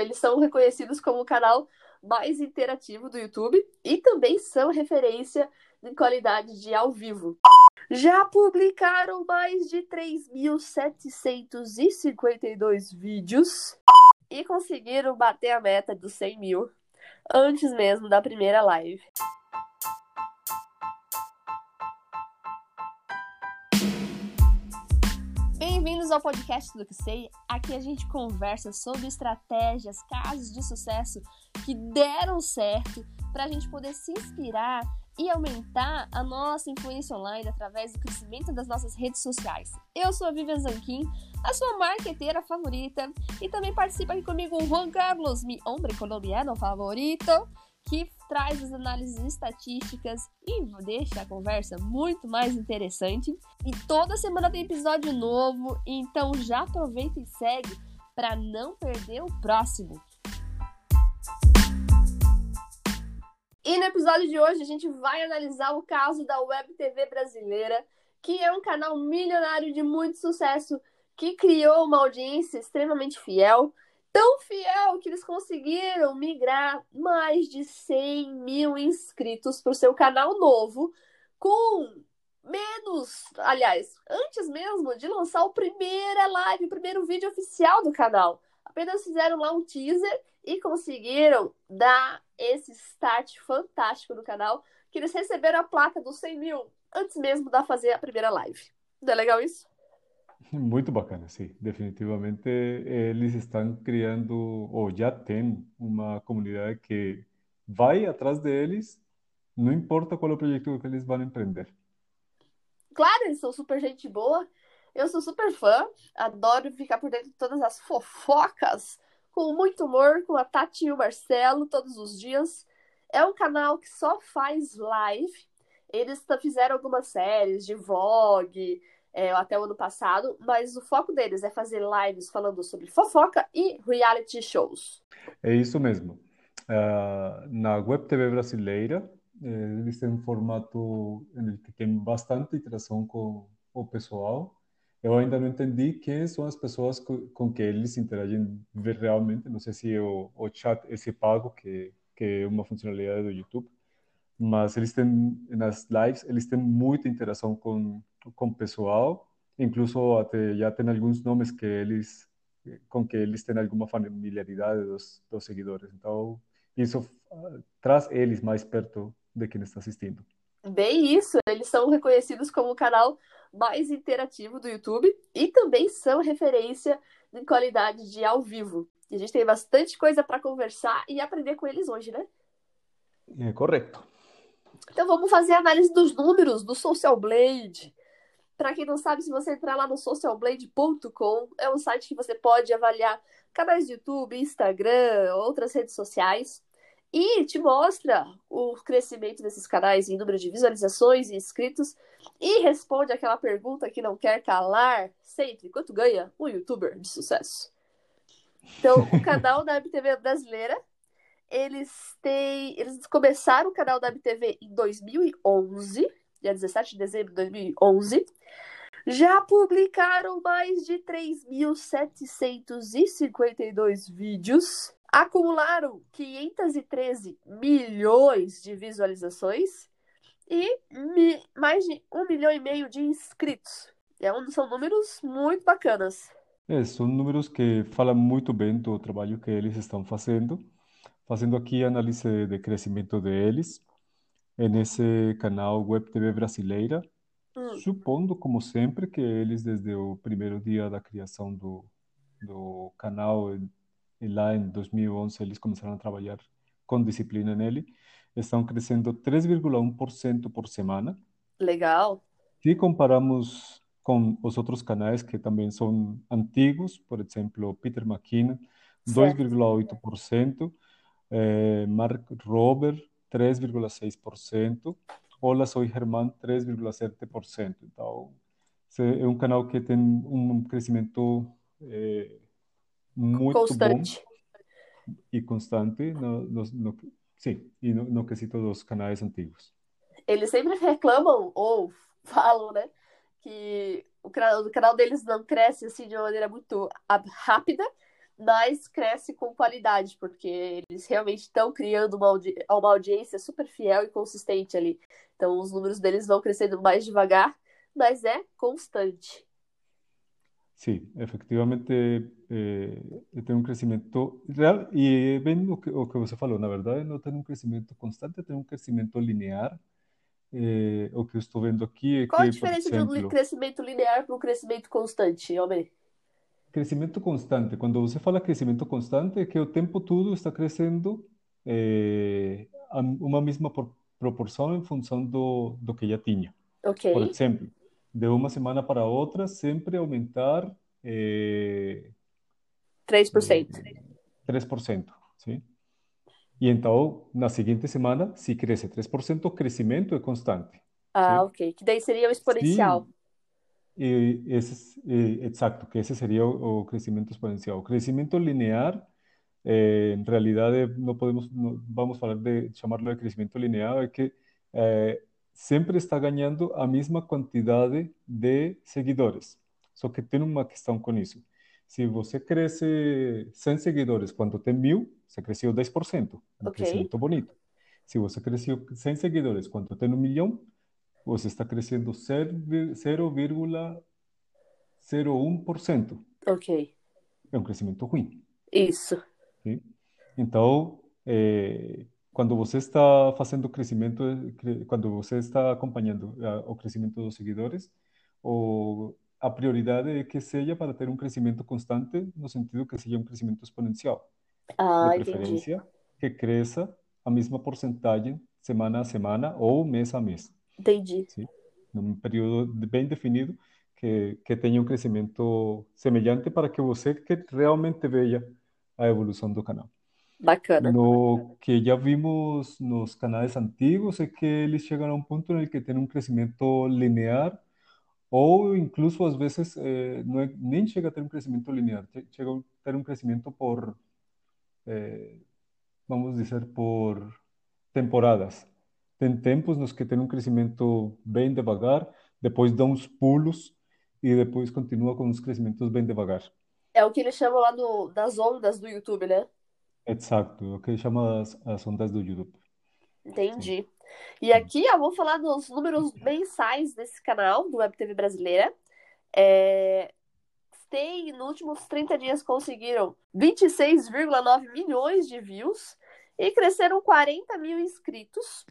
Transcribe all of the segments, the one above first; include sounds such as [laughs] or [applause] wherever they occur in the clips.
Eles são reconhecidos como o canal mais interativo do YouTube e também são referência em qualidade de ao vivo. Já publicaram mais de 3.752 vídeos e conseguiram bater a meta dos 100 mil antes mesmo da primeira live. Bem-vindos ao podcast do que sei. Aqui a gente conversa sobre estratégias, casos de sucesso que deram certo para a gente poder se inspirar e aumentar a nossa influência online através do crescimento das nossas redes sociais. Eu sou a Vivian Zanquim, a sua marqueteira favorita, e também participa aqui comigo o Juan Carlos, mi hombre colombiano favorito, que traz as análises estatísticas e deixa a conversa muito mais interessante. E toda semana tem episódio novo, então já aproveita e segue para não perder o próximo. E no episódio de hoje a gente vai analisar o caso da Web TV brasileira, que é um canal milionário de muito sucesso que criou uma audiência extremamente fiel, tão fiel que eles conseguiram migrar mais de 100 mil inscritos para o seu canal novo, com menos, aliás, antes mesmo de lançar o primeira live, o primeiro vídeo oficial do canal. Apenas fizeram lá um teaser e conseguiram dar esse start fantástico no canal, que eles receberam a placa dos 100 mil antes mesmo da fazer a primeira live. Não é legal isso? [laughs] Muito bacana, sim. Definitivamente eles estão criando, ou já tem, uma comunidade que vai atrás deles, não importa qual é o projeto que eles vão empreender. Claro, eles são super gente boa. Eu sou super fã, adoro ficar por dentro de todas as fofocas com muito humor, com a Tati e o Marcelo todos os dias. É um canal que só faz live. Eles fizeram algumas séries de vlog é, até o ano passado, mas o foco deles é fazer lives falando sobre fofoca e reality shows. É isso mesmo. Uh, na Web TV brasileira, eh, eles têm um formato que tem bastante interação com o pessoal eu ainda não entendi quem são as pessoas com, que eles interagem realmente. Não sei se o, o chat esse pago, que, que é uma funcionalidade do YouTube, mas eles têm, nas lives, eles têm muita interação com, com o pessoal, incluso até já tem alguns nomes que eles, com que eles têm alguma familiaridade dos, dos seguidores. Então, isso uh, traz eles mais perto de quem está assistindo. Bem isso, eles são reconhecidos como o canal mais interativo do YouTube e também são referência em qualidade de ao vivo. E a gente tem bastante coisa para conversar e aprender com eles hoje, né? É correto. Então vamos fazer a análise dos números do Social Blade. Para quem não sabe, se você entrar lá no socialblade.com, é um site que você pode avaliar canais de YouTube, Instagram, outras redes sociais. E te mostra o crescimento desses canais em número de visualizações e inscritos e responde aquela pergunta que não quer calar sempre: quanto ganha um youtuber de sucesso? Então, o canal da MTV brasileira, eles têm, eles começaram o canal da MTV em 2011, dia 17 de dezembro de 2011. Já publicaram mais de 3.752 vídeos acumularam 513 milhões de visualizações e mi mais de um milhão e meio de inscritos. É um, são números muito bacanas. É, são números que falam muito bem do trabalho que eles estão fazendo. Fazendo aqui análise de crescimento deles nesse canal Web TV Brasileira, hum. supondo, como sempre, que eles, desde o primeiro dia da criação do, do canal, lá em 2011 eles começaram a trabalhar com disciplina nele, estão crescendo 3,1% por semana. Legal. Se comparamos com os outros canais que também são antigos, por exemplo, Peter McKinnon, 2,8%, eh, Mark Robert, 3,6%, Olá, sou Germán, 3,7%. Então, é um canal que tem um crescimento eh, muito constante. bom e constante no, no, no sim, e no, no quesito dos canais antigos. Eles sempre reclamam ou falam, né, que o canal, o canal deles não cresce assim de uma maneira muito rápida, mais cresce com qualidade, porque eles realmente estão criando uma, audi uma audiência super fiel e consistente ali. Então, os números deles vão crescendo mais devagar, mas é constante. Sim, efectivamente eh, tem um crescimento real e bem o que, o que você falou, na verdade não tem um crescimento constante, tem um crescimento linear. Eh, o que eu estou vendo aqui é Qual a que, por diferença exemplo, de um crescimento linear para um crescimento constante, homem? Crescimento constante. Quando você fala crescimento constante, é que o tempo todo está crescendo eh, a uma mesma por- proporção em função do, do que já tinha. Por Ok, exemplo, de uma semana para outra, sempre aumentar eh, 3%. 3%, sim? E então, na seguinte semana, se cresce 3%, o crescimento é constante, Ah, sim? ok. Que daí seria o exponencial. Sim, E esse, es- eh, exacto, que ese sería o, o crecimiento exponencial. O crecimiento linear, eh, en realidad eh, no podemos, no vamos a hablar de llamarlo de crecimiento lineal, es que eh, sempre está ganhando a mesma quantidade de seguidores. Só que tem uma questão com isso. Se você cresce 100 seguidores quando tem mil, você cresceu 10%, um Ok, crescimento bonito. Se você cresceu 100 seguidores quando tem um milhão, você está crescendo 0,01%. ok. É um crescimento ruim, Isso. sim? Então, eh, quando você está fazendo crescimento, cre- quando você está acompanhando ah, o crescimento dos seguidores, o, a prioridade é que seja para ter um crescimento constante, no sentido que seja um crescimento exponencial. De Ah, entendi. preferência, que cresça a mesma porcentagem semana a semana ou mês a mês. Entendi. ¿sí? Num período bem definido que, que tenha um crescimento semelhante para que você que realmente veja a evolução do canal. Bacana. No que já vimos nos canais antigos é que eles chegam a um ponto em que tem um crescimento linear ou incluso às vezes eh, não é- nem chega a ter um crescimento linear, che- chega a ter um crescimento por, eh, vamos dizer, por temporadas. Tem tempos nos que tem um crescimento bem devagar, depois dá uns pulos e depois continua com uns crescimentos bem devagar. É o que eles chamam lá no, das ondas do YouTube, né? Exato, o que chama as, as ondas do YouTube. Sim. Entendi. E aqui, ó, vou falar dos números mensais desse canal, do Web TV Brasileira. É, tem, nos últimos 30 dias, conseguiram 26,9 milhões de views e cresceram 40 mil inscritos.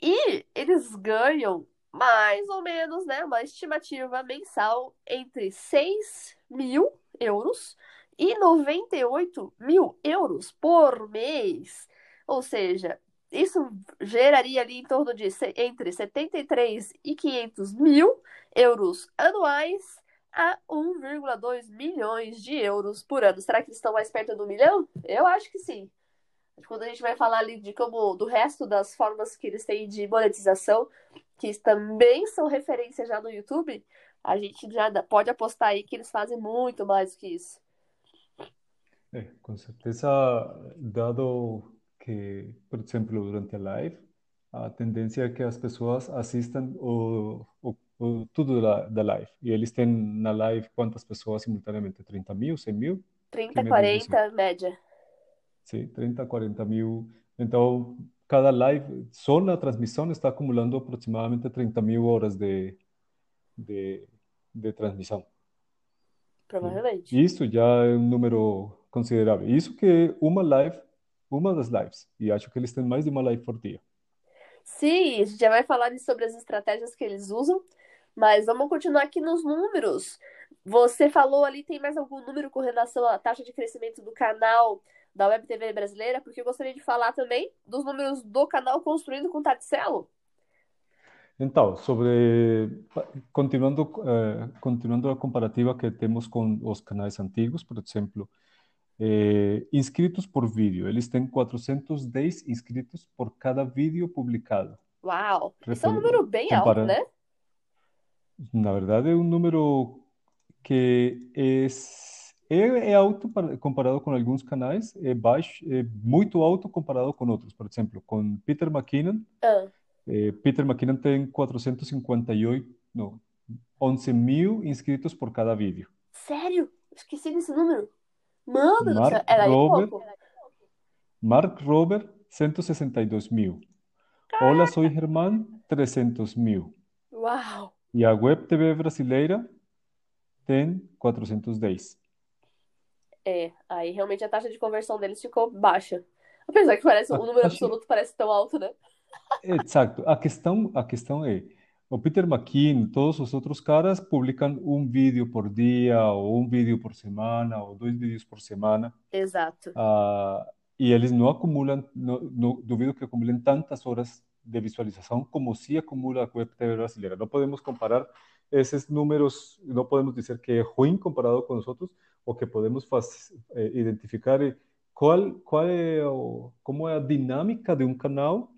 E eles ganham mais ou menos, né, uma estimativa mensal entre 6 mil euros e 98 mil euros por mês. Ou seja, isso geraria ali em torno de entre 73 e 500 mil euros anuais a 1,2 milhões de euros por ano. Será que eles estão mais perto do milhão? Eu acho que sim. Quando a gente vai falar ali de como do resto das formas que eles têm de monetização, que também são referência já no YouTube, a gente já pode apostar aí que eles fazem muito mais do que isso. É, com certeza, dado que, por exemplo, durante a live, a tendência é que as pessoas assistam o, o, o- tudo da, da live. E eles têm na live quantas pessoas simultaneamente? 30 mil, 100 mil? 30, Que me diz você? 40, média. Sim, 30, 40 mil. Então, cada live, só na transmissão, está acumulando aproximadamente 30 mil horas de, de, de transmissão. Provavelmente. Isso já é um número considerável. Isso que é uma live, uma das lives. E acho que eles têm mais de uma live por dia. Sim, a gente já vai falar sobre as estratégias que eles usam, mas vamos continuar aqui nos números. Você falou ali, tem mais algum número com relação à taxa de crescimento do canal da Web TV brasileira? Porque eu gostaria de falar também dos números do canal construído com Taticelo. Então, sobre continuando eh, continuando a comparativa que temos com os canais antigos, por exemplo, eh, inscritos por vídeo, eles têm 410 inscritos por cada vídeo publicado. Uau! Isso é um número bem alto, compara- né? Na verdade, é um número que é, é, é alto para- comparado com alguns canais, é baixo, é muito alto comparado com outros. Por exemplo, com Peter McKinnon, Ah, eh, Peter McKinnon tem 458, não, 11 mil inscritos por cada vídeo. sério? Esqueci desse número. Mano do céu, Mark era Robert, pouco. Mark Robert, 162 mil. Hola, soy Germán, 300 mil. Uau! E a Web TV brasileira tem 410. É, aí realmente a taxa de conversão deles ficou baixa. Apesar que parece, o número [laughs] absoluto parece tão alto, né? Exato. A questão, a questão é, o Peter McKean, todos os outros caras publicam um vídeo por dia, ou um vídeo por semana, ou dois vídeos por semana. Exato. Ah, e eles não acumulam, não, não duvido que acumulem tantas horas de visualização como se acumula a Web TV brasileira. Não podemos comparar esses números, não podemos dizer que é ruim comparado com os outros, o que podemos faz, eh, identificar é qual, qual é o, como é a dinâmica de um canal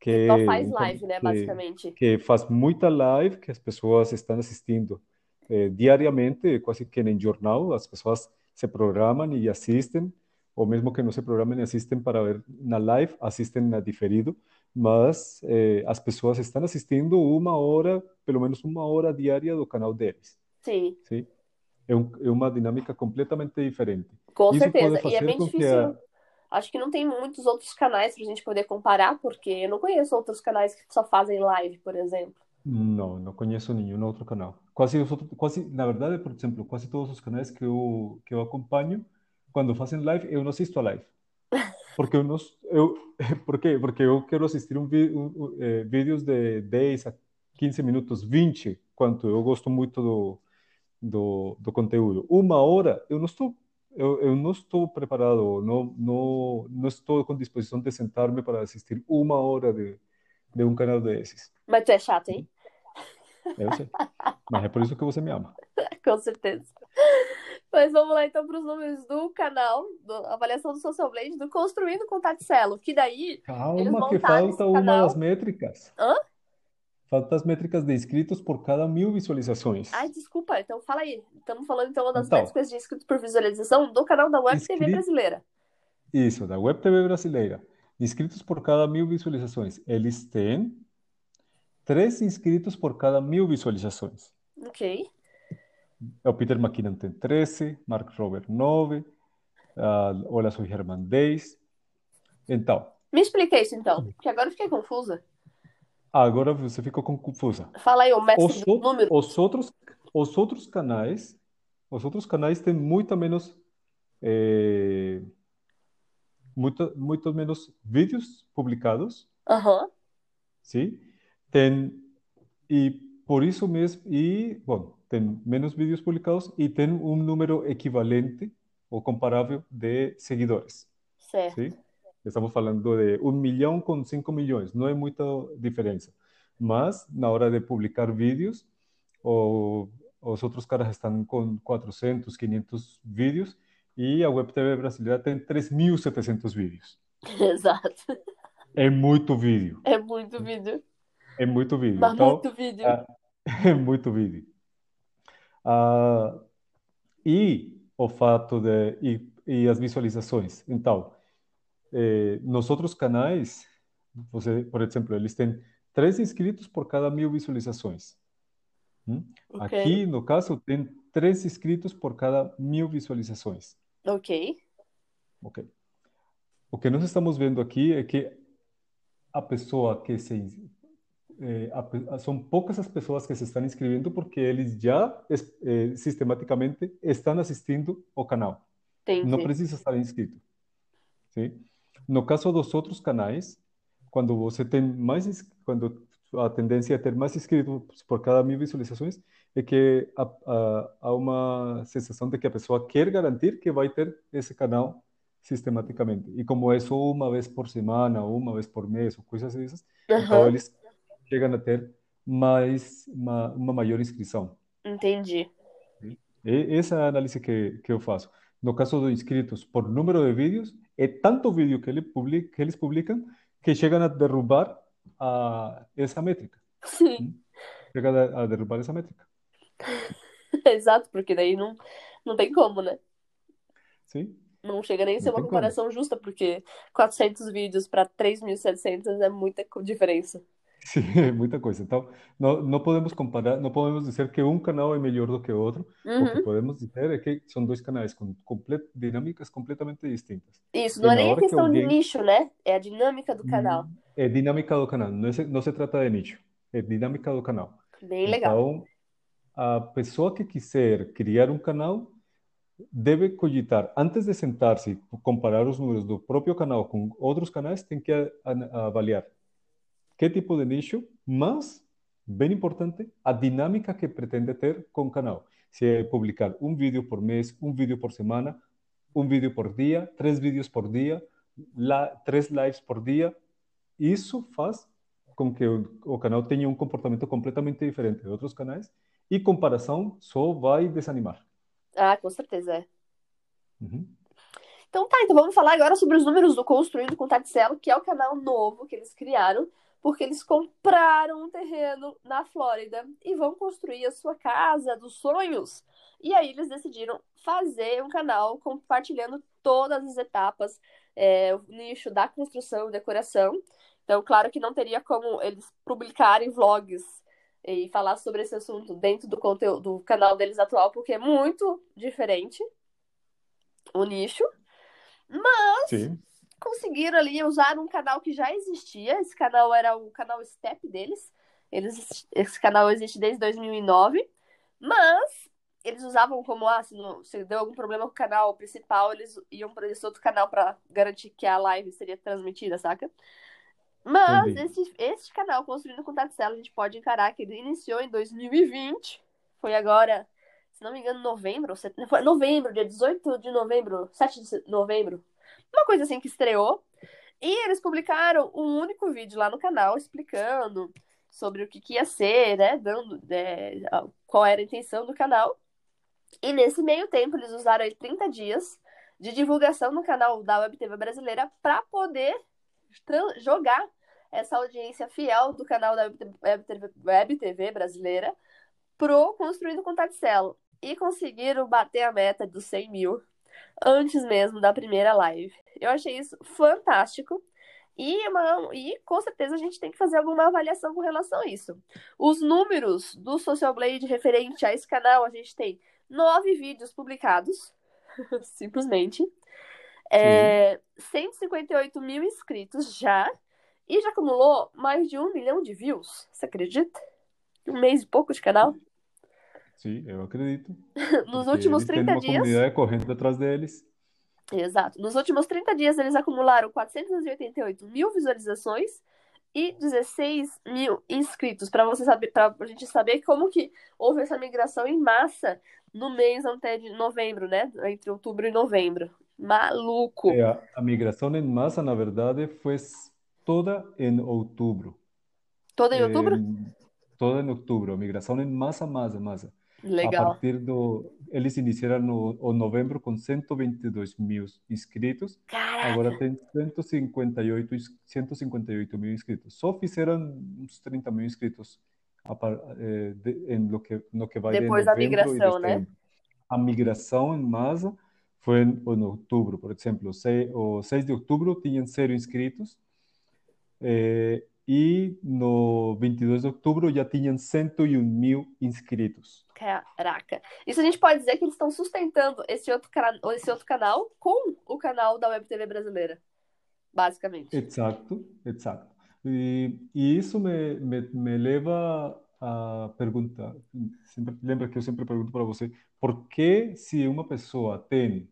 que Só faz can- live, né, que- basicamente. que faz muita live, que as pessoas estão assistindo eh, diariamente, quase que em jornal, as pessoas se programam e assistem, ou mesmo que não se programem e assistem para ver na live, assistem na diferido, mas eh, as pessoas estão assistindo uma hora, pelo menos uma hora diária do canal deles, Sim, sim? É, um, é uma dinâmica completamente diferente. com Isso certeza. E é bem difícil. a- Acho que não tem muitos outros canais pra gente poder comparar, porque eu não conheço outros canais que só fazem live, por exemplo. Não, não conheço nenhum outro canal. Quase os outros, quase, na verdade, por exemplo, quase todos os canais que eu, que eu acompanho, quando fazem live, eu não assisto a live. [laughs] Porque eu não, eu, [laughs] por quê? Porque eu quero assistir um, um, um, eh, vídeos de 10 a 15 minutos, 20, quanto eu gosto muito do, do, do conteúdo. Uma hora, eu não estou, eu, eu não estou preparado, não, não, não estou com disposição de sentar-me para assistir uma hora de, de um canal desses. Mas tu é chato, hein? Eu sei. Mas é por isso que você me ama. [laughs] Com certeza. Mas vamos lá então para os números do canal, da avaliação do Social Blade, do Construindo com Taticelo, que daí eles Calma, que falta uma das métricas. Hã? Falta as métricas de inscritos por cada mil visualizações. Ai, desculpa, então fala aí. Estamos falando então das Então. métricas de inscritos por visualização do canal da Web TV brasileira. Isso, da Web TV brasileira. Inscritos por cada mil visualizações. Eles têm três inscritos por cada mil visualizações. Ok. O Peter McKinnon tem 13, Mark Robert 9, ah, Olá, sou Herman 10. Então, Me explica isso então, porque agora eu fiquei confusa. Agora você ficou confusa. Fala aí, o mestre Os, do ou- número. os outros, os outros canais, os outros canais têm muito menos, eh, muito, muito menos vídeos publicados, Aham. sim? Tem, e por isso mesmo, e, bom, tem menos vídeos publicados e tem um número equivalente ou comparável de seguidores, Certo. sim? Estamos falando de um milhão com 5 milhões, não é muita diferença. Mas, na hora de publicar vídeos, o- os outros caras estão com 400, 500 vídeos e a Web TV brasileira tem 3.700 vídeos. [laughs] Exato. É muito vídeo, É muito vídeo. é muito vídeo. Mas Então, muito vídeo. ah, [laughs] é muito vídeo. Ah, e o fato de e, e as visualizações. Então, eh, nos outros canais, você, por exemplo, eles têm três inscritos por cada mil visualizações. Hum? Ok. Aqui, no caso, tem três inscritos por cada mil visualizações. Ok. Ok. O que nós estamos vendo aqui é que a pessoa que se eh, a são poucas as pessoas que se estão inscrevendo porque eles já eh, sistematicamente estão assistindo o canal. Não Entendi. precisa estar inscrito. Sim? No caso dos outros canais, quando você tem mais, quando a tendência é ter mais inscritos por cada mil visualizações, é que há, uma sensação de que a pessoa quer garantir que vai ter esse canal sistematicamente. E como é só uma vez por semana, uma vez por mês, ou coisas dessas, então Aham. eles chegam a ter mais uma, uma maior inscrição. Entendi. E essa é a análise que, que eu faço. No caso dos inscritos por número de vídeos, é tanto vídeo que, ele publica, que eles publicam que chegam a derrubar a, essa métrica. Sim. Chegam a, a derrubar essa métrica. [laughs] Exato, porque daí não, não tem como, né? Sim? Não chega nem a ser uma tem como. comparação justa, porque 400 vídeos para 3.700 é muita diferença. É [laughs] muita coisa. Então, não, não podemos comparar, não podemos dizer que um canal é melhor do que o outro. O que Uhum. podemos dizer é que são dois canais com comple- dinâmicas completamente distintas. Isso, não é nem a hora que questão de nicho, né? É a dinâmica do canal. É dinâmica do canal, não, é- não se trata de nicho, é dinâmica do canal. Bem legal. Então, a pessoa que quiser criar um canal deve cogitar, antes de sentar-se e comparar os números do próprio canal com outros canais, tem que avaliar que tipo de nicho, mas, bem importante, a dinâmica que pretende ter com o canal. Se é publicar um vídeo por mês, um vídeo por semana, um vídeo por dia, três vídeos por dia, la- três lives por dia, isso faz com que o, o canal tenha um comportamento completamente diferente de outros canais e comparação só vai desanimar. Ah, com certeza é. Uhum. Então tá, então vamos falar agora sobre os números do Construindo com Taticelo, que é o canal novo que eles criaram, porque eles compraram um terreno na Flórida e vão construir a sua casa dos sonhos. E aí eles decidiram fazer um canal compartilhando todas as etapas, é, o nicho da construção e decoração. Então, claro que não teria como eles publicarem vlogs e falar sobre esse assunto dentro do conteúdo do canal deles atual, porque é muito diferente o nicho Sim, conseguiram ali usar um canal que já existia. Esse canal era o canal Step deles. Eles, esse canal existe desde 2009, mas eles usavam como, ah, se, não, se deu algum problema com o canal principal, eles iam para esse outro canal para garantir que a live seria transmitida, saca? Mas entendi. esse, esse canal, Construindo com Tatselo, a gente pode encarar que ele iniciou em 2020. Foi agora, se não me engano, novembro. set- Foi novembro, dia 18 de novembro, 7 de novembro. Uma coisa assim que estreou. E eles publicaram um único vídeo lá no canal explicando sobre o que, que ia ser, né? Dando é, qual era a intenção do canal. E nesse meio tempo, eles usaram aí 30 dias de divulgação no canal da Web TV brasileira para poder jogar essa audiência fiel do canal da Web TV, brasileira pro Construindo com Tatselo. E conseguiram bater a meta dos 100 mil antes mesmo da primeira live. Eu achei isso fantástico. E, uma, e com certeza a gente tem que fazer alguma avaliação com relação a isso. Os números do Social Blade referente a esse canal, a gente tem nove vídeos publicados, [laughs] simplesmente. É, 158 mil inscritos já. E já acumulou mais de um milhão de views. Você acredita? Um mês e pouco de canal. Sim, eu acredito. [laughs] Nos últimos eles têm 30 uma dias. comunidade correndo atrás deles. Exato. Nos últimos 30 dias, eles acumularam 488 mil visualizações e 16 mil inscritos. Para você saber, para a gente saber como que houve essa migração em massa no mês até de novembro, né? Entre outubro e novembro. Maluco. É, a, a migração em massa, na verdade, foi toda em outubro. Todo em outubro? Em- toda em outubro. A migração em massa, massa, massa. A Legal. partir do. Eles iniciaram no, o novembro com 122 mil inscritos. Caraca. Agora tem 158, ins- 158 mil inscritos. Só fizeram uns 30 mil inscritos a eh, de- em lo que, no que vai de Depois da migração, né? A migração em massa foi em, em outubro, por exemplo. O 6 de outubro tinham zero inscritos. eh, e no 22 de outubro já tinham 101 mil inscritos. Caraca. Isso a gente pode dizer que eles estão sustentando esse outro, esse outro canal com o canal da Web TV brasileira. Basicamente. Exato, exato. E, e isso me, me, me leva a perguntar, sempre, lembra que eu sempre pergunto para você, por que se uma pessoa tem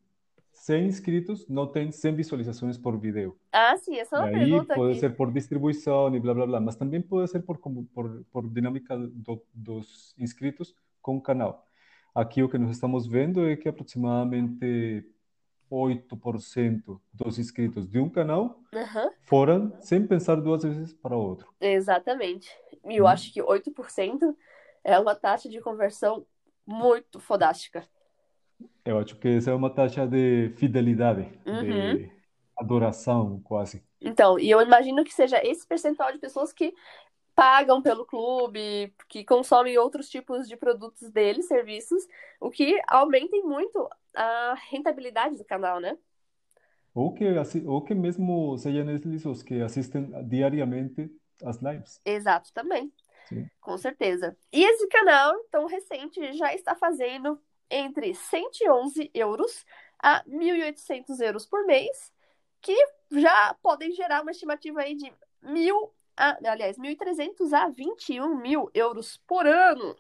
100 inscritos, não tem 100 visualizações por vídeo? Ah, sim, essa é uma aí pergunta pode aqui. ser por distribuição e blá blá blá, mas também pode ser por, por, por dinâmica do- dos inscritos com o canal. Aqui o que nós estamos vendo é que aproximadamente 8% dos inscritos de um canal Aham, foram sem pensar duas vezes para outro. exatamente. E eu Hum. acho que 8% é uma taxa de conversão muito fodástica. Eu acho que essa é uma taxa de fidelidade, Uhum. de adoração quase. Então, e eu imagino que seja esse percentual de pessoas que pagam pelo clube, que consomem outros tipos de produtos deles, serviços, o que aumentem muito a rentabilidade do canal, né? Ou que, ou que mesmo sejam eles os que assistem diariamente as lives. Exato, também. Sim. Com certeza. E esse canal, tão recente, já está fazendo entre 111 euros a 1.800 euros por mês, que já podem gerar uma estimativa aí de mil a, aliás, 1.300 a 21 mil euros por ano.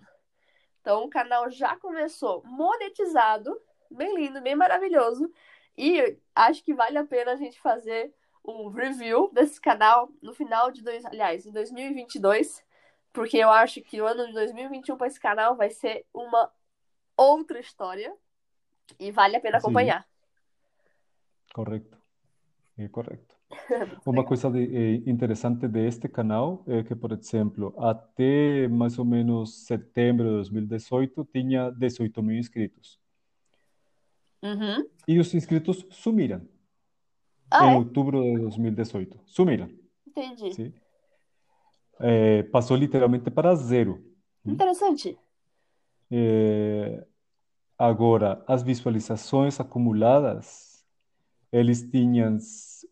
Então, o canal já começou monetizado, bem lindo, bem maravilhoso. E acho que vale a pena a gente fazer um review desse canal no final de dois, aliás, em 2022, porque eu acho que o ano de 2021 para esse canal vai ser uma outra história e vale a pena acompanhar. Sim. Correto. É correto. [laughs] Uma coisa de, eh, interessante de este canal é que, por exemplo, até mais ou menos setembro de 2018 tinha 18 mil inscritos. Uhum. E os inscritos sumiram Ah, em é? outubro de 2018. Sumiram. Entendi. Sim. Eh, passou literalmente para zero. Interessante. Eh, agora, as visualizações acumuladas, eles tinham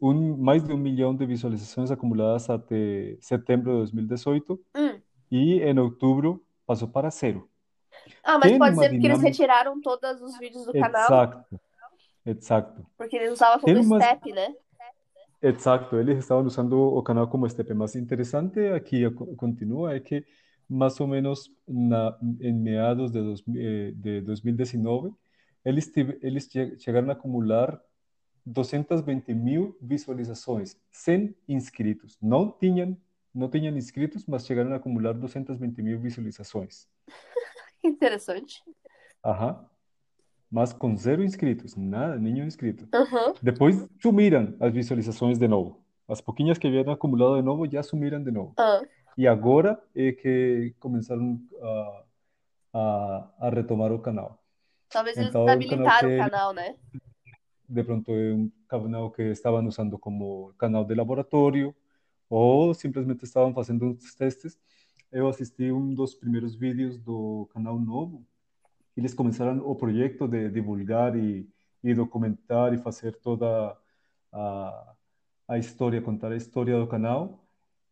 um, mais de um milhão de visualizações acumuladas até setembro de 2018 Hum. e em outubro passou para zero. Ah, mas Tem pode uma ser porque eles dinâmica- retiraram todos os vídeos do canal, Exato, exato, porque eles usavam como umas- step, né? exato. Eles estavam usando o canal como step. Mas interessante aqui continua é que mais ou menos na, em meados de, dos, eh, de 2019 eles, eles che- chegaram a acumular 220 mil visualizações, sem inscritos. Não tinham, não tinham inscritos, mas chegaram a acumular 220 mil visualizações. [laughs] Interessante. Aham. Mas com zero inscritos, nada, nenhum inscrito. Uhum. Depois sumiram as visualizações de novo. As pouquinhas que haviam acumulado de novo já sumiram de novo. Ah, E agora é que começaram a, a, a retomar o canal. talvez eles Então, é um canal habilitaram o que- canal, né? De pronto é um canal que estavam usando como canal de laboratório ou simplesmente estavam fazendo uns testes. Eu assisti um dos primeiros vídeos do canal novo. Eles começaram o projeto de divulgar e, e documentar e fazer toda a, a história, contar a história do canal.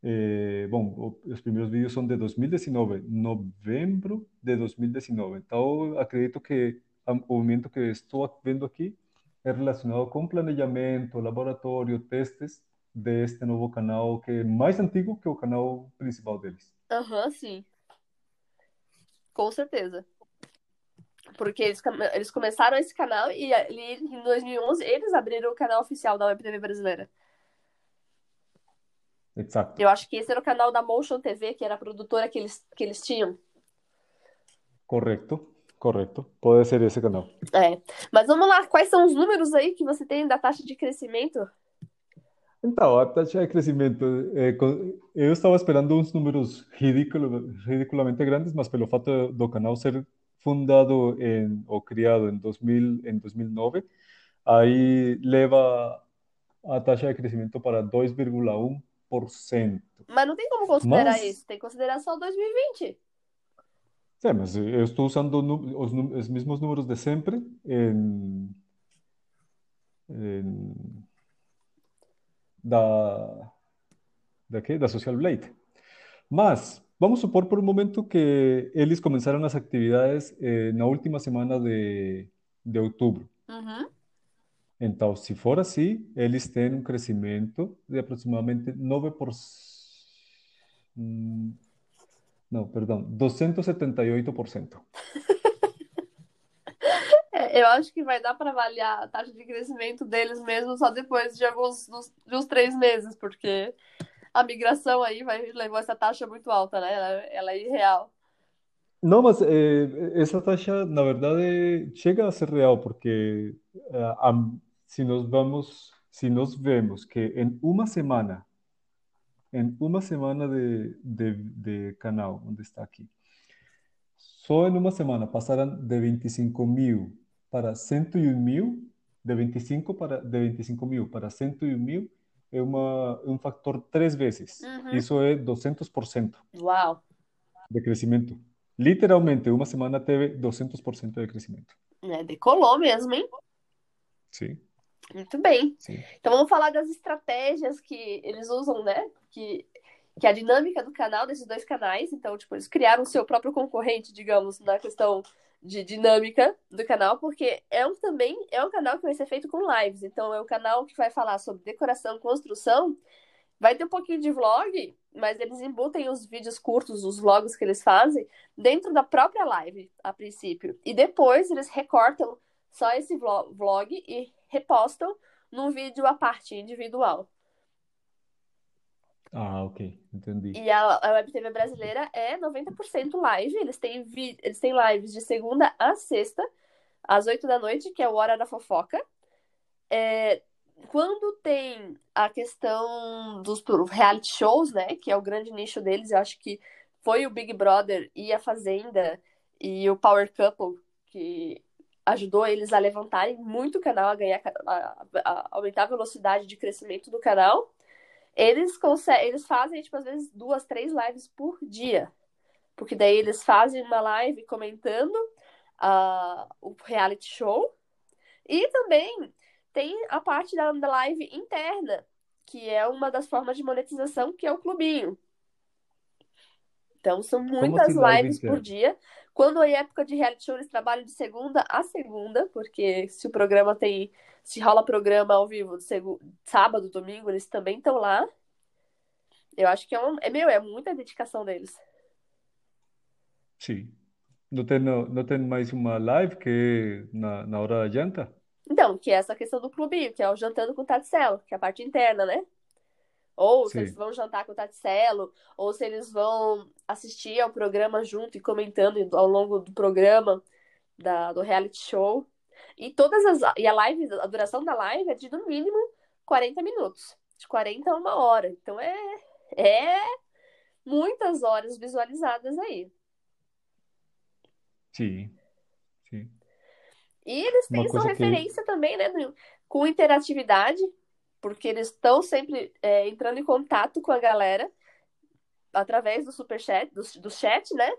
Eh, bom, o- os primeiros vídeos são de 2019, novembro de 2019. Então, acredito que o movimento que estou vendo aqui é relacionado com planejamento, laboratório, testes deste novo canal que é mais antigo que o canal principal deles. Aham, sim. Com certeza. Porque eles, eles começaram esse canal e ali em 2011 eles abriram o canal oficial da Web TV brasileira. Exato. Eu acho que esse era o canal da Motion TV, que era a produtora que eles, que eles tinham. Correto, correto. Pode ser esse canal. É. Mas vamos lá, quais são os números aí que você tem da taxa de crescimento? Então, a taxa de crescimento, co- eu estava esperando uns números ridículo, ridiculamente grandes, mas pelo fato do canal ser fundado em, ou criado em 2000, em 2009, aí leva a taxa de crescimento para 2,1%. Mas não tem como considerar Mas- isso, tem que considerar só 2020. Sim, mas eu estou usando os, os mesmos números de sempre em, em- da, da, da Social Blade. Mas vamos supor por um momento que eles começaram as atividades eh, na última semana de, de outubro. Uhum. Então, se for assim, eles têm um crescimento de aproximadamente 9%. Hum, Não, perdão, 278%. É, eu acho que vai dar para avaliar a taxa de crescimento deles mesmo só depois de alguns dos, de uns três meses, porque a migração aí vai levou essa taxa muito alta, né? Ela, ela é irreal. Não, mas eh, essa taxa, na verdade, chega a ser real, porque eh, se nós vamos, se nós vemos que em uma semana, em uma semana de, de, de canal, onde está aqui, só em uma semana passaram de 25 mil para 101 mil, de 25 para, de 25 mil para 101 mil, é uma, é um fator três vezes. Uhum. Isso é 200% Uau! de crescimento. Literalmente, uma semana teve 200% de crescimento. É, decolou mesmo, hein? Sim, Muito bem. sim. Então vamos falar das estratégias que eles usam, né? Que que é a dinâmica do canal, desses dois canais. Então, tipo, eles criaram o seu próprio concorrente, digamos, na questão de dinâmica do canal, porque é um também é um canal que vai ser feito com lives. Então, é um canal que vai falar sobre decoração, construção. Vai ter um pouquinho de vlog, mas eles embutem os vídeos curtos, os vlogs que eles fazem, dentro da própria live, a princípio. E depois eles recortam só esse vlog e repostam num vídeo à parte, individual. Ah, ok, entendi. E a, a Web TV brasileira é 90% live. Eles têm, vi, eles têm lives de segunda a sexta, às 8 da noite, que é o Hora da Fofoca. É, quando tem a questão dos reality shows, né, que é o grande nicho deles, eu acho que foi o Big Brother e a Fazenda e o Power Couple que ajudou eles a levantarem muito o canal, a ganhar, a, a aumentar a velocidade de crescimento do canal. Eles conseguem, eles fazem, tipo, às vezes duas, três lives por dia. Porque daí eles fazem uma live comentando uh, o reality show. E também tem a parte da live interna, que é uma das formas de monetização, que é o clubinho. Então, são muitas lives por dia. Quando é época de reality show, eles trabalham de segunda a segunda, porque se o programa tem. Se rola programa ao vivo de seg... sábado, domingo, eles também estão lá. Eu acho que é, um, é meu, é muita dedicação deles. Sim. Não tem, não tem mais uma live que na, na hora da janta? Então, que é essa questão do clubinho, que é o jantando com o Taticelo, que é a parte interna, né? Ou se Sim. eles vão jantar com o Taticelo, ou se eles vão assistir ao programa junto e comentando ao longo do programa da, do reality show. E todas as. E a live, a duração da live é de no mínimo 40 minutos. De 40 a uma hora. Então é. É muitas horas visualizadas aí. Sim. Sim. E eles têm sua referência que... também, né? Com interatividade porque eles estão sempre é, entrando em contato com a galera através do superchat, do, do chat, né?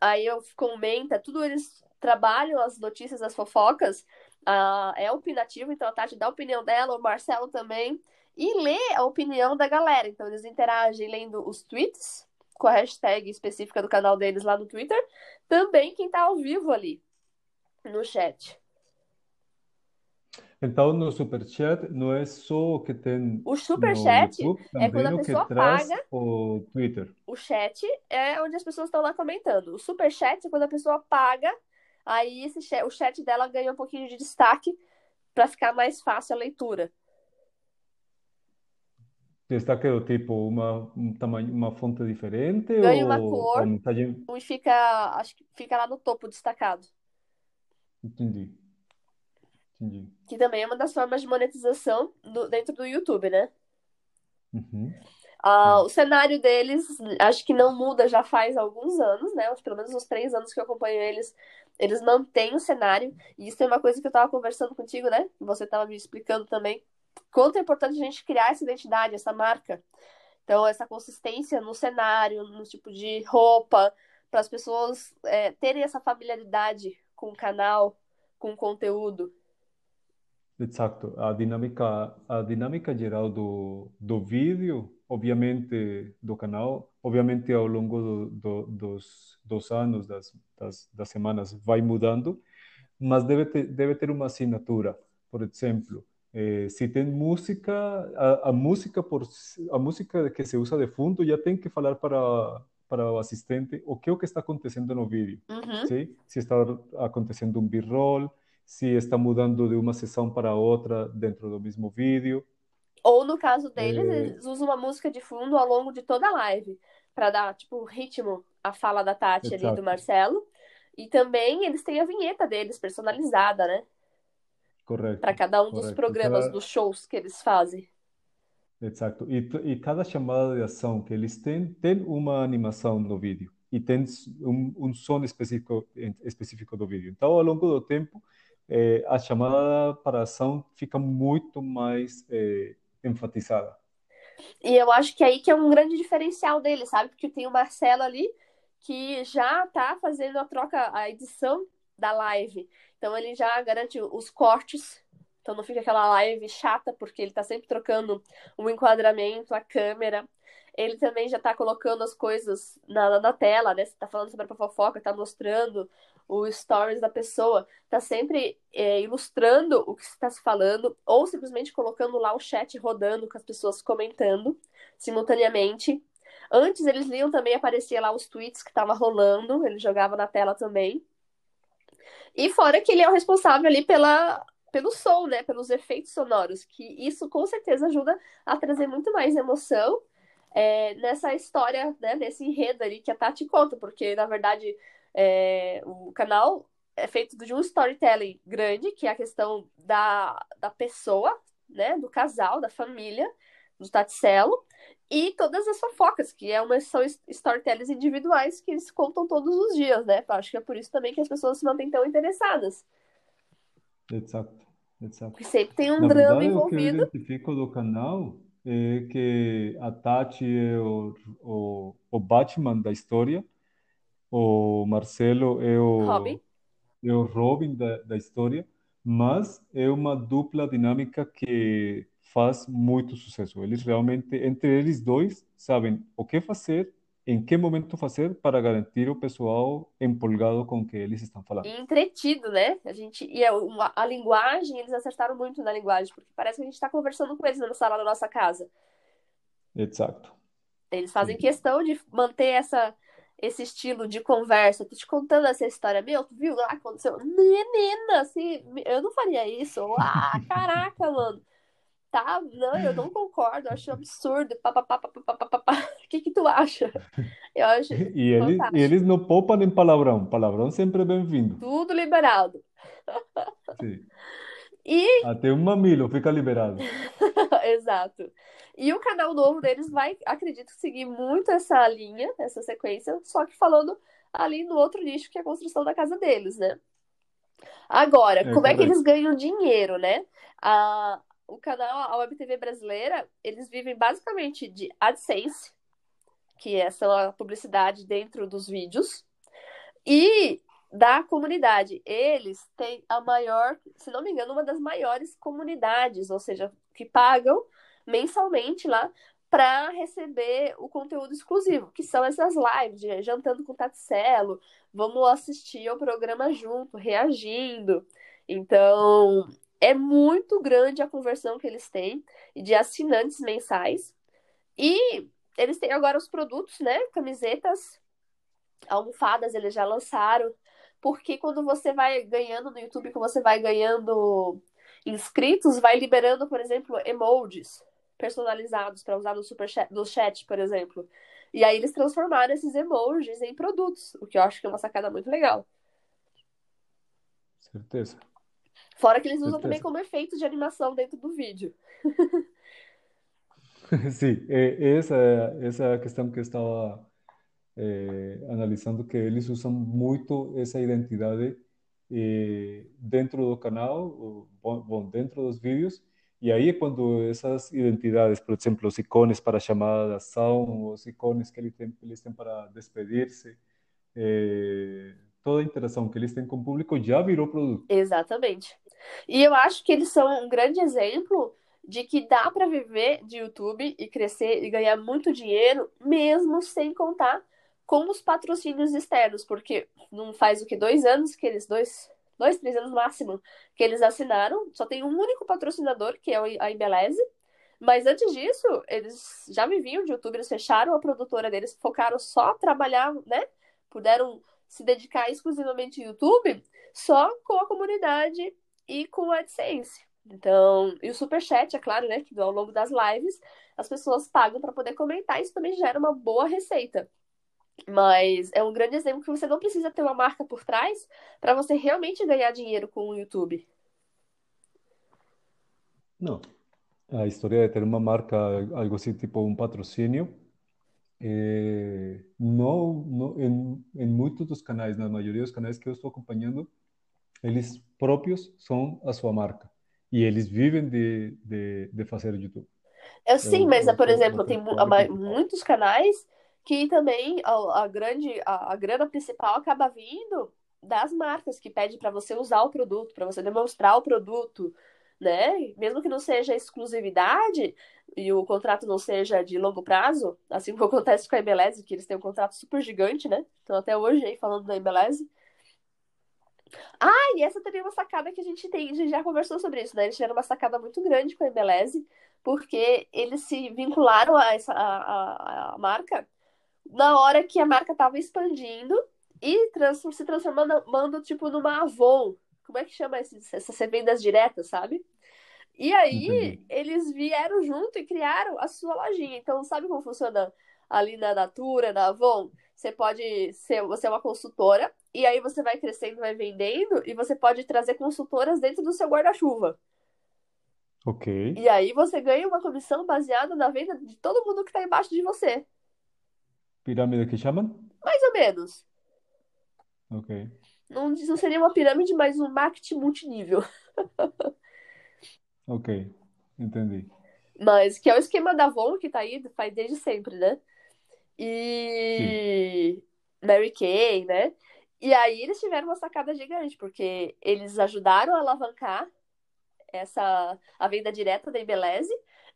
Aí eu comenta, tudo eles trabalham as notícias, as fofocas, uh, é opinativo, então a Tati dá a opinião dela, o Marcelo também, e lê a opinião da galera. Então eles interagem lendo os tweets com a hashtag específica do canal deles lá no Twitter, também quem tá ao vivo ali no chat. Então, no Superchat não é só o que tem O Superchat YouTube, é quando a o que pessoa traz paga. o Twitter. O chat é onde as pessoas estão lá comentando. O Superchat é quando a pessoa paga, aí esse chat, o chat dela ganha um pouquinho de destaque para ficar mais fácil a leitura. Destaque do tipo uma, um tamanho, uma fonte diferente Ganha uma ou cor a mensagem. e fica, acho que fica lá no topo destacado. Entendi. Entendi. Que também é uma das formas de monetização do- dentro do YouTube, né? Uhum. Ah, o cenário deles, acho que não muda já faz alguns anos, né? Pelo menos uns três anos que eu acompanho eles, eles mantêm o cenário. E isso é uma coisa que eu tava conversando contigo, né? Você tava me explicando também. Quanto é importante a gente criar essa identidade, essa marca. Então, essa consistência no cenário, no tipo de roupa, para as pessoas é, terem essa familiaridade com o canal, com o conteúdo. Exato. A dinâmica, a dinâmica geral do, do vídeo, obviamente, do canal, obviamente ao longo do, do, dos, dos anos, das, das, das semanas, vai mudando, mas deve ter, deve ter uma assinatura. Por exemplo, eh, se tem música, a, a, música por a música que se usa de fundo já tem que falar para para o assistente o que é o que está acontecendo no vídeo, Uhum. sim? Se está acontecendo um b-roll, se está mudando de uma sessão para outra dentro do mesmo vídeo. Ou no caso deles, É, eles usam uma música de fundo ao longo de toda a live, para dar, tipo, ritmo à fala da Tati ali, do exato, Marcelo. E também eles têm a vinheta deles personalizada, né? Para correto, cada um dos correto. programas, Cada, dos shows que eles fazem. exato. E, e cada chamada de ação que eles têm, tem uma animação no vídeo e tem um, um som específico, específico do vídeo. Então, ao longo do tempo, eh, a chamada para ação fica muito mais eh, enfatizada. E eu acho que aí que é um grande diferencial deles, sabe? Porque tem o Marcelo ali que já tá fazendo a troca, a edição da live. Então ele já garante os cortes Então não fica aquela live chata, porque ele tá sempre trocando o enquadramento, a câmera. Ele também já tá colocando as coisas na, na tela, né? Você tá falando sobre a fofoca, tá mostrando o stories da pessoa, tá sempre é, ilustrando o que está se falando, ou simplesmente colocando lá o chat rodando com as pessoas comentando simultaneamente. Antes eles liam também, aparecia lá os tweets que tava rolando, ele jogava na tela também. E fora que ele é o responsável ali pela, pelo som, né? Pelos efeitos sonoros, que isso com certeza ajuda a trazer muito mais emoção é, nessa história, né? Nesse enredo ali que a Tati conta, porque na verdade é, o canal é feito de um storytelling grande, que é a questão da, da pessoa, né? Do casal, da família, do Taticelo, e todas as fofocas, que é uma, são storytellings individuais que eles contam todos os dias, né? Acho que é por isso também que as pessoas se mantêm tão interessadas. Exato, exato. Porque sempre tem um Na drama verdade, o que eu envolvido. identifico do canal é que a Tati é o, o, o Batman da história, o Marcelo é Robin. o, é o Robin da, da história, mas é uma dupla dinâmica que faz muito sucesso. Eles realmente, entre eles dois, sabem o que fazer, em que momento fazer para garantir o pessoal empolgado com o que eles estão falando. E entretido, né? A gente e a, uma- a linguagem, eles acertaram muito na linguagem, porque parece que a gente está conversando com eles na sala da nossa casa. Exato. Eles fazem Sim. questão de manter essa, esse estilo de conversa. Tô te contando essa história. Meu, tu viu lá aconteceu? Menina, assim, eu não faria isso. Ah, [laughs] caraca, mano. Tá, não, eu não concordo, eu acho absurdo. Pá, pá, pá, pá, pá, pá, pá, pá. O [laughs] que que tu acha? Eu acho [laughs] E eles, e eles não poupam em palavrão. Palavrão sempre é bem-vindo. Tudo liberado. Sim. E Até um mamilo fica liberado. Exato. E o canal novo deles vai, acredito, seguir muito essa linha, essa sequência, só que falando ali no outro nicho, que é a construção da casa deles, né? Agora, É como é que eles ganham dinheiro, né? A, o canal, a Web TV brasileira, eles vivem basicamente de AdSense, que é essa publicidade dentro dos vídeos, e da comunidade. Eles têm a maior, se não me engano, uma das maiores comunidades, ou seja, que pagam mensalmente lá para receber o conteúdo exclusivo, que são essas lives de jantando com Tatselo, vamos assistir ao programa junto, reagindo. Então, é muito grande a conversão que eles têm de assinantes mensais. E eles têm agora os produtos, né? Camisetas, almofadas, eles já lançaram. Porque quando você vai ganhando no YouTube, que você vai ganhando inscritos, vai liberando, por exemplo, emojis personalizados para usar no super chat, no chat, por exemplo. E aí eles transformaram esses emojis em produtos, o que eu acho que é uma sacada muito legal. Certeza. Fora que eles usam também Certeza. como efeito de animação dentro do vídeo. [laughs] Sim, essa, é- essa é a questão que eu estava é, analisando, que eles usam muito essa identidade é, dentro do canal, bom, dentro dos vídeos, e aí quando essas identidades, por exemplo, os ícones para chamada de ação, os ícones que eles têm, eles têm para despedir-se, é, toda a interação que eles têm com o público já virou produto. Exatamente. E eu acho que eles são um grande exemplo de que dá para viver de YouTube e crescer e ganhar muito dinheiro, mesmo sem contar com os patrocínios externos, porque não faz o que dois anos que eles dois, dois, três anos no máximo que eles assinaram, só tem um único patrocinador que é a Embeleze. Mas antes disso, eles já viviam de YouTube, eles fecharam a produtora deles, focaram só a trabalhar, né? Puderam se dedicar exclusivamente ao YouTube, só com a comunidade e com o AdSense. Então, e o Superchat, é claro, né? Que ao longo das lives as pessoas pagam para poder comentar, isso também gera uma boa receita. Mas é um grande exemplo que você não precisa ter uma marca por trás para você realmente ganhar dinheiro com o YouTube. Não. A história de ter uma marca, algo assim, tipo um patrocínio, é, não, não, em, em muitos dos canais, na maioria dos canais que eu estou acompanhando, eles próprios são a sua marca. E eles vivem de, de, de fazer YouTube. Eu sim, Eu- mas, eu por sou exemplo, tem muitos canais que também a, a grande a, a grana principal acaba vindo das marcas que pedem para você usar o produto, para você demonstrar o produto, né? Mesmo que não seja exclusividade e o contrato não seja de longo prazo, assim como [laughs] acontece com a Embeleze, que eles têm um contrato super gigante, né? Então até hoje aí falando da Embeleze. Ah, e essa também é uma sacada que a gente tem, a gente já conversou sobre isso, né? Eles tiveram uma sacada muito grande com a Embeleze, porque eles se vincularam a essa a, a, a marca na hora que a marca estava expandindo e trans, se transformando tipo numa Avon. Como é que chama esses, essas vendas diretas, sabe? E aí Entendi. eles vieram junto e criaram a sua lojinha. Então, sabe como funciona ali na Natura, na Avon? Você pode ser, você é uma consultora, e aí você vai crescendo, vai vendendo, e você pode trazer consultoras dentro do seu guarda-chuva. Ok. E aí você ganha uma comissão baseada na venda de todo mundo que está embaixo de você. Pirâmide que chamam? Mais ou menos. Ok. Não, não seria uma pirâmide, mas um marketing multinível. [laughs] Ok. Entendi. Mas que é o esquema da Avon que tá aí, faz desde sempre, né? E Mary Kay, né? E aí eles tiveram uma sacada gigante, porque eles ajudaram a alavancar essa a venda direta da Embeleze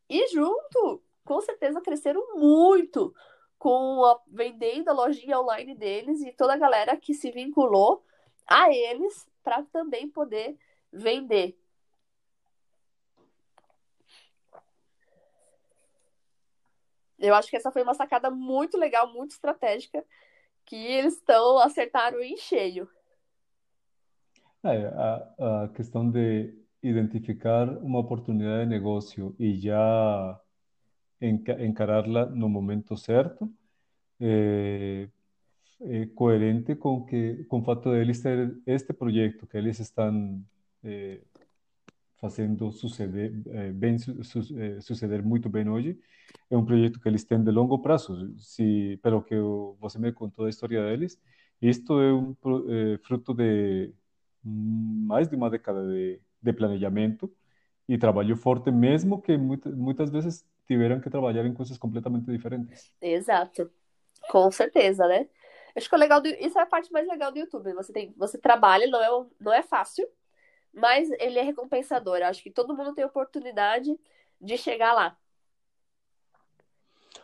e junto, com certeza, cresceram muito com a, vendendo a lojinha online deles e toda a galera que se vinculou a eles para também poder vender. Eu acho que essa foi uma sacada muito legal, muito estratégica, que eles estão acertaram em cheio. É, a, a questão de identificar uma oportunidade de negócio e já encararla no momento certo é, é coerente com que com o fato de eles ter este projeto que eles estão é, fazendo suceder bem su- suceder muito bem hoje que eles têm de longo prazo se pelo que você me contou da história deles isto é um fruto de mais de uma década de, de planejamento e trabalho forte mesmo que muitas muitas vezes tiveram que trabalhar em coisas completamente diferentes Exato. Com certeza, né? Acho que o legal do, isso é a parte mais legal do YouTube. Você tem, você trabalha, não é, não é fácil, mas ele é recompensador. Eu acho que todo mundo tem oportunidade de chegar lá.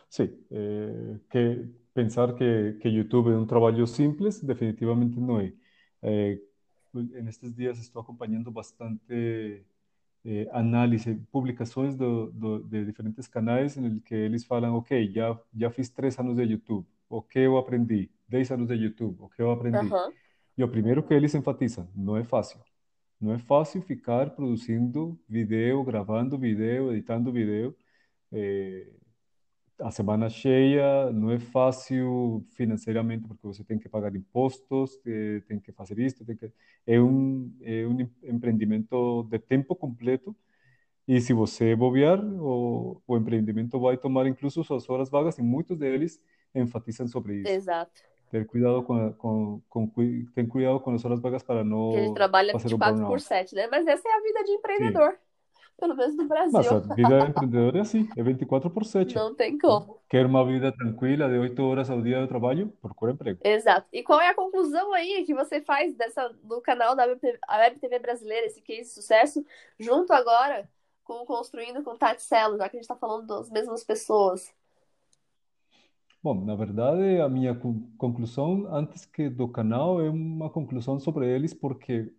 Sí, eh, que pensar que, que YouTube é um trabalho simples, definitivamente não é. Eh, en estes dias estou acompanhando bastante eh, análise, publicações do, do, de diferentes canais em que eles falam, ok, já, já fiz três anos de YouTube, o que eu aprendi? Dez anos de YouTube, o que eu aprendi? Aham. E o primeiro que eles enfatizam, não é fácil. Não é fácil ficar produzindo vídeo, gravando vídeo, editando vídeo. eh, a semana cheia, não é fácil financeiramente, porque você tem que pagar impostos, eh, tem que fazer tem que... É um, é um empreendimento de tempo completo, e se você bobear, o, o empreendimento vai tomar incluso suas horas vagas, e muitos deles enfatizam sobre isso. Exato. Ter cuidado com, com, com, tem cuidado com as horas vagas para não trabalha fazer o 24 por burnout. 7, né? Mas essa é a vida de Sim. Empreendedor, pelo menos no Mas Brasil. a vida empreendedora é assim, é 24 por 7. Não tem como. Quer uma vida tranquila de 8 horas ao dia de trabalho? Procura emprego. Exato. E qual é a conclusão aí que você faz dessa, do canal da Web TV, brasileira, esse case de sucesso, junto agora com o Construindo com Tati Celo, já que a gente está falando das mesmas pessoas? Bom, na verdade, a minha con- conclusão, antes que do canal, é uma conclusão sobre eles, porque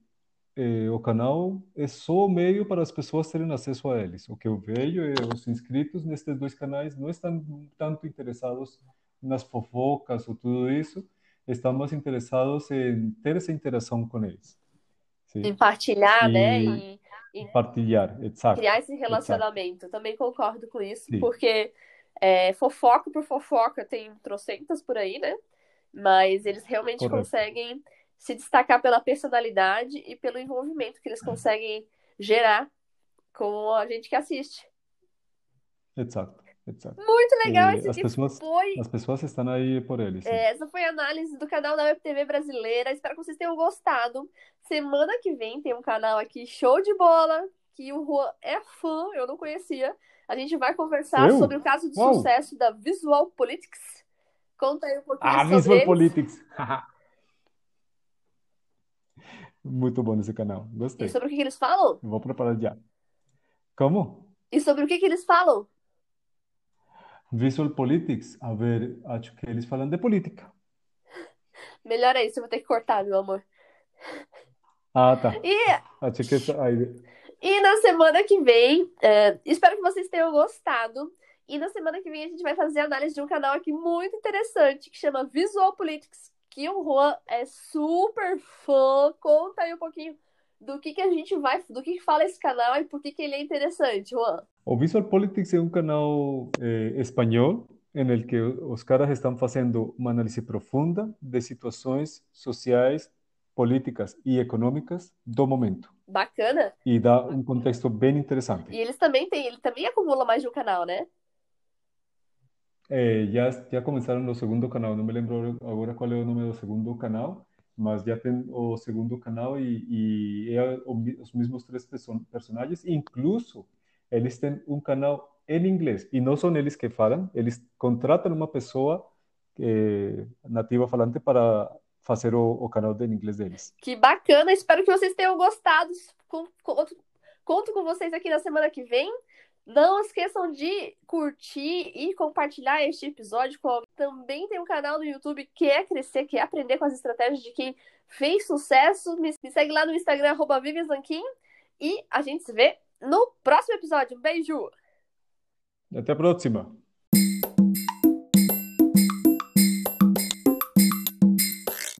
eh, o canal é só o meio para as pessoas terem acesso a eles. O que eu vejo é os inscritos nestes dois canais não estão tanto interessados nas fofocas ou tudo isso, estão mais interessados em ter essa interação com eles. Em Sim? partilhar, né? E E, e partilhar, exato, criar esse relacionamento. Também concordo com isso, Sim, porque é, fofoca por fofoca tem trocentas por aí, né? Mas eles realmente correto. conseguem se destacar pela personalidade e pelo envolvimento que eles conseguem gerar com a gente que assiste. Exato, exato. Muito legal, Eh, esse as pessoas, foi. as pessoas estão aí por eles, é, Essa foi a análise do canal da Web TV brasileira. Espero que vocês tenham gostado. Semana que vem tem um canal aqui show de bola, que o Juan é fã, eu não conhecia. A gente vai conversar Eu? sobre o caso de Uau! sucesso da Visual Politics. Conta aí um pouquinho Ah, sobre Visual eles. Politics. [laughs] Muito bom esse canal. E Gostei. sobre o que que eles falam? Vou preparar já. Como? E sobre o que, que eles falam? Visual Politics. A ver, acho que eles falam de política. [laughs] Melhor é isso, eu vou ter que cortar, meu amor. Ah, tá. E, Acho que essa- e na semana que vem, é, espero que vocês tenham gostado. E na semana que vem a gente vai fazer análise de um canal aqui muito interessante que chama Visual Politics, que o Juan é super fã. Conta aí um pouquinho do que, que a gente vai, do que, que fala esse canal e por que, que ele é interessante, Juan. O Visual Politics é um canal eh, espanhol em el que os caras estão fazendo uma análise profunda de situações sociais, políticas e econômicas do momento. Bacana. E dá um contexto bem interessante. E eles também têm, ele também acumula mais de um canal, né? Eh, já, já começaram no segundo canal, não me lembro agora qual é o nome do segundo canal, mas já tem o segundo canal e, e os mesmos três perso- personagens, incluso eles têm um canal em inglês, e não são eles que falam, eles contratam uma pessoa eh, nativa falante para fazer o, canal em inglês deles. Que bacana, espero que vocês tenham gostado. Conto, conto com vocês aqui na semana que vem. Não esqueçam de curtir e compartilhar este episódio com. Também tem um canal no YouTube que quer crescer, quer aprender com as estratégias de quem fez sucesso. Me segue lá no Instagram, arroba. E a gente se vê no próximo episódio. Um beijo! Até a próxima!